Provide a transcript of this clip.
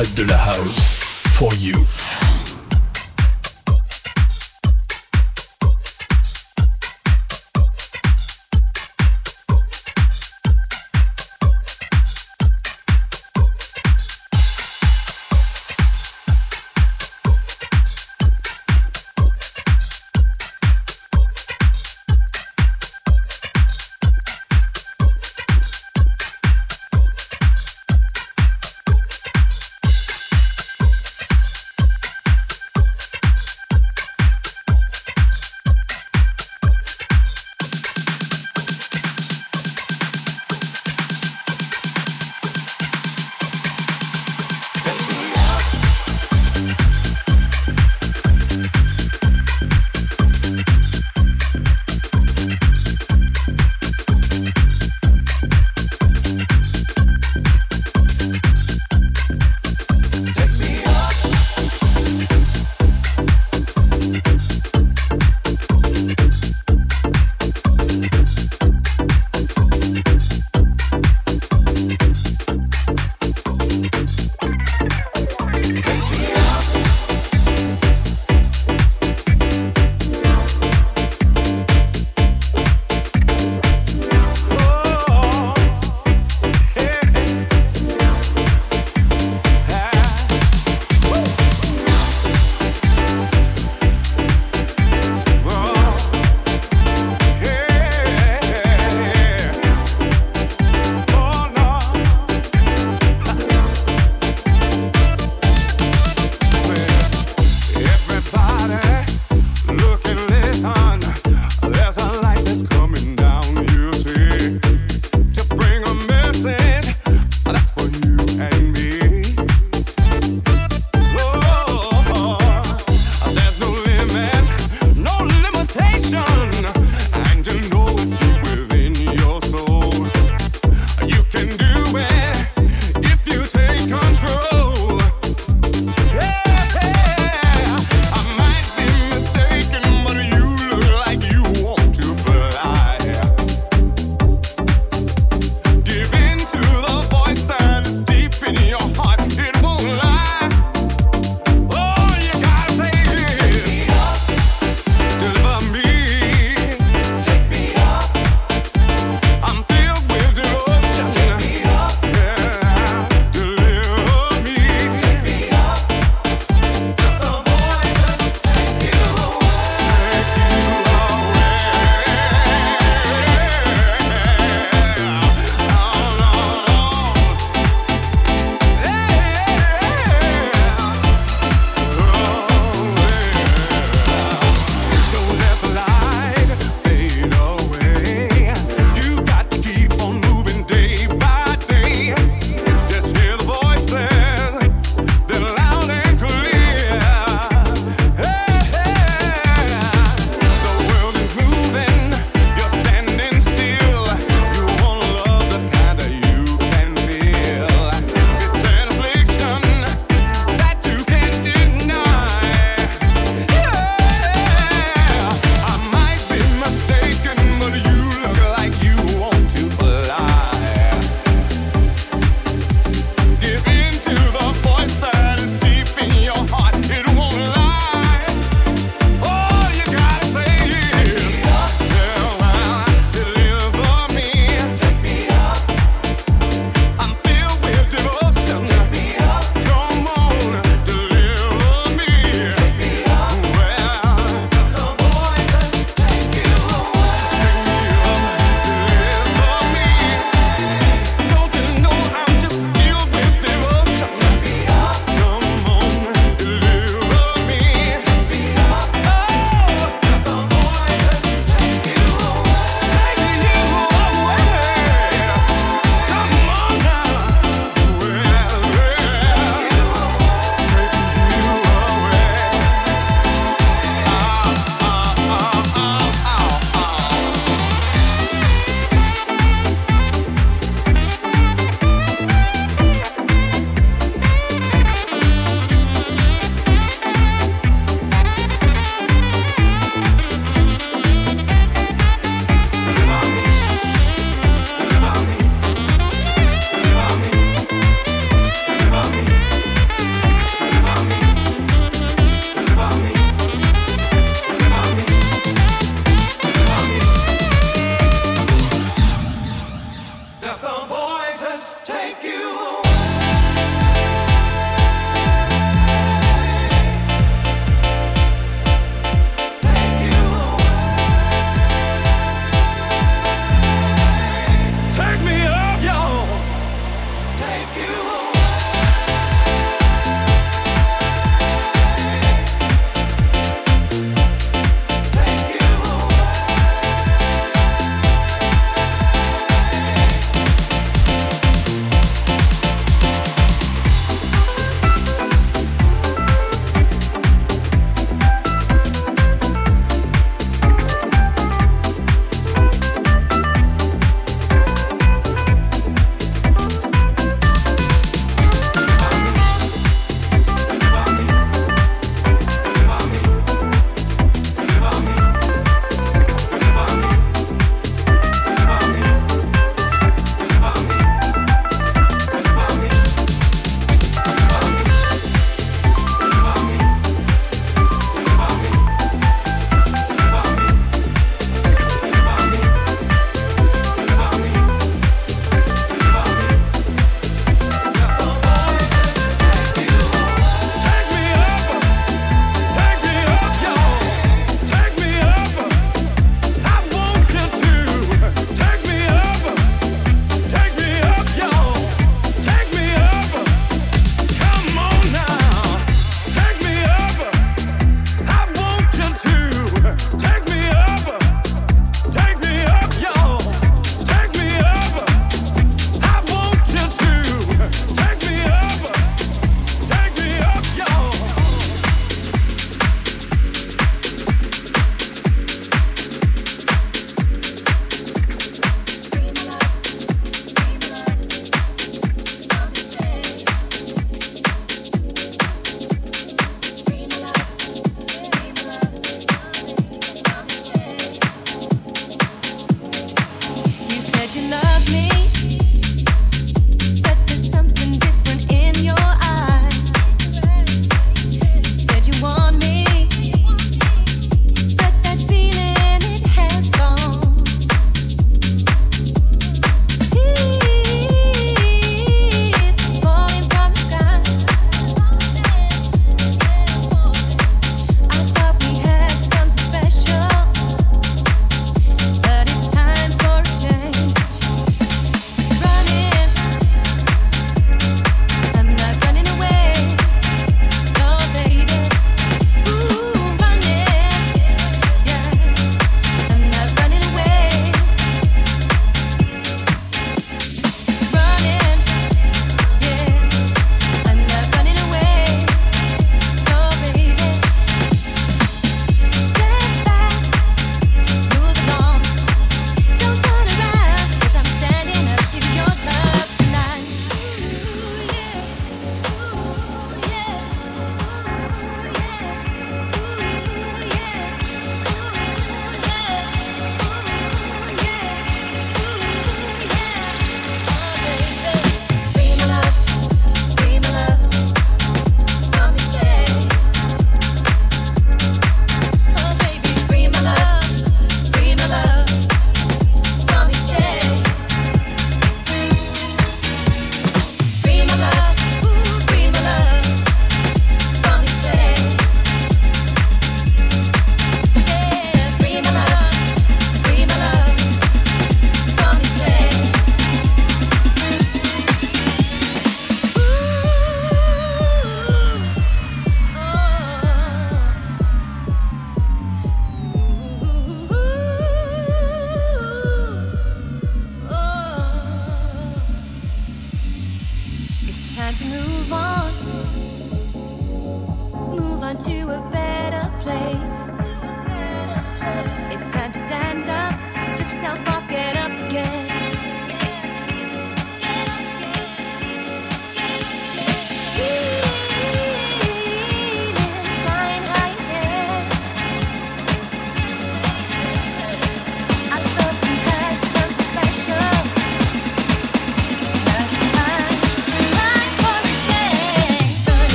Fred de la House. For you.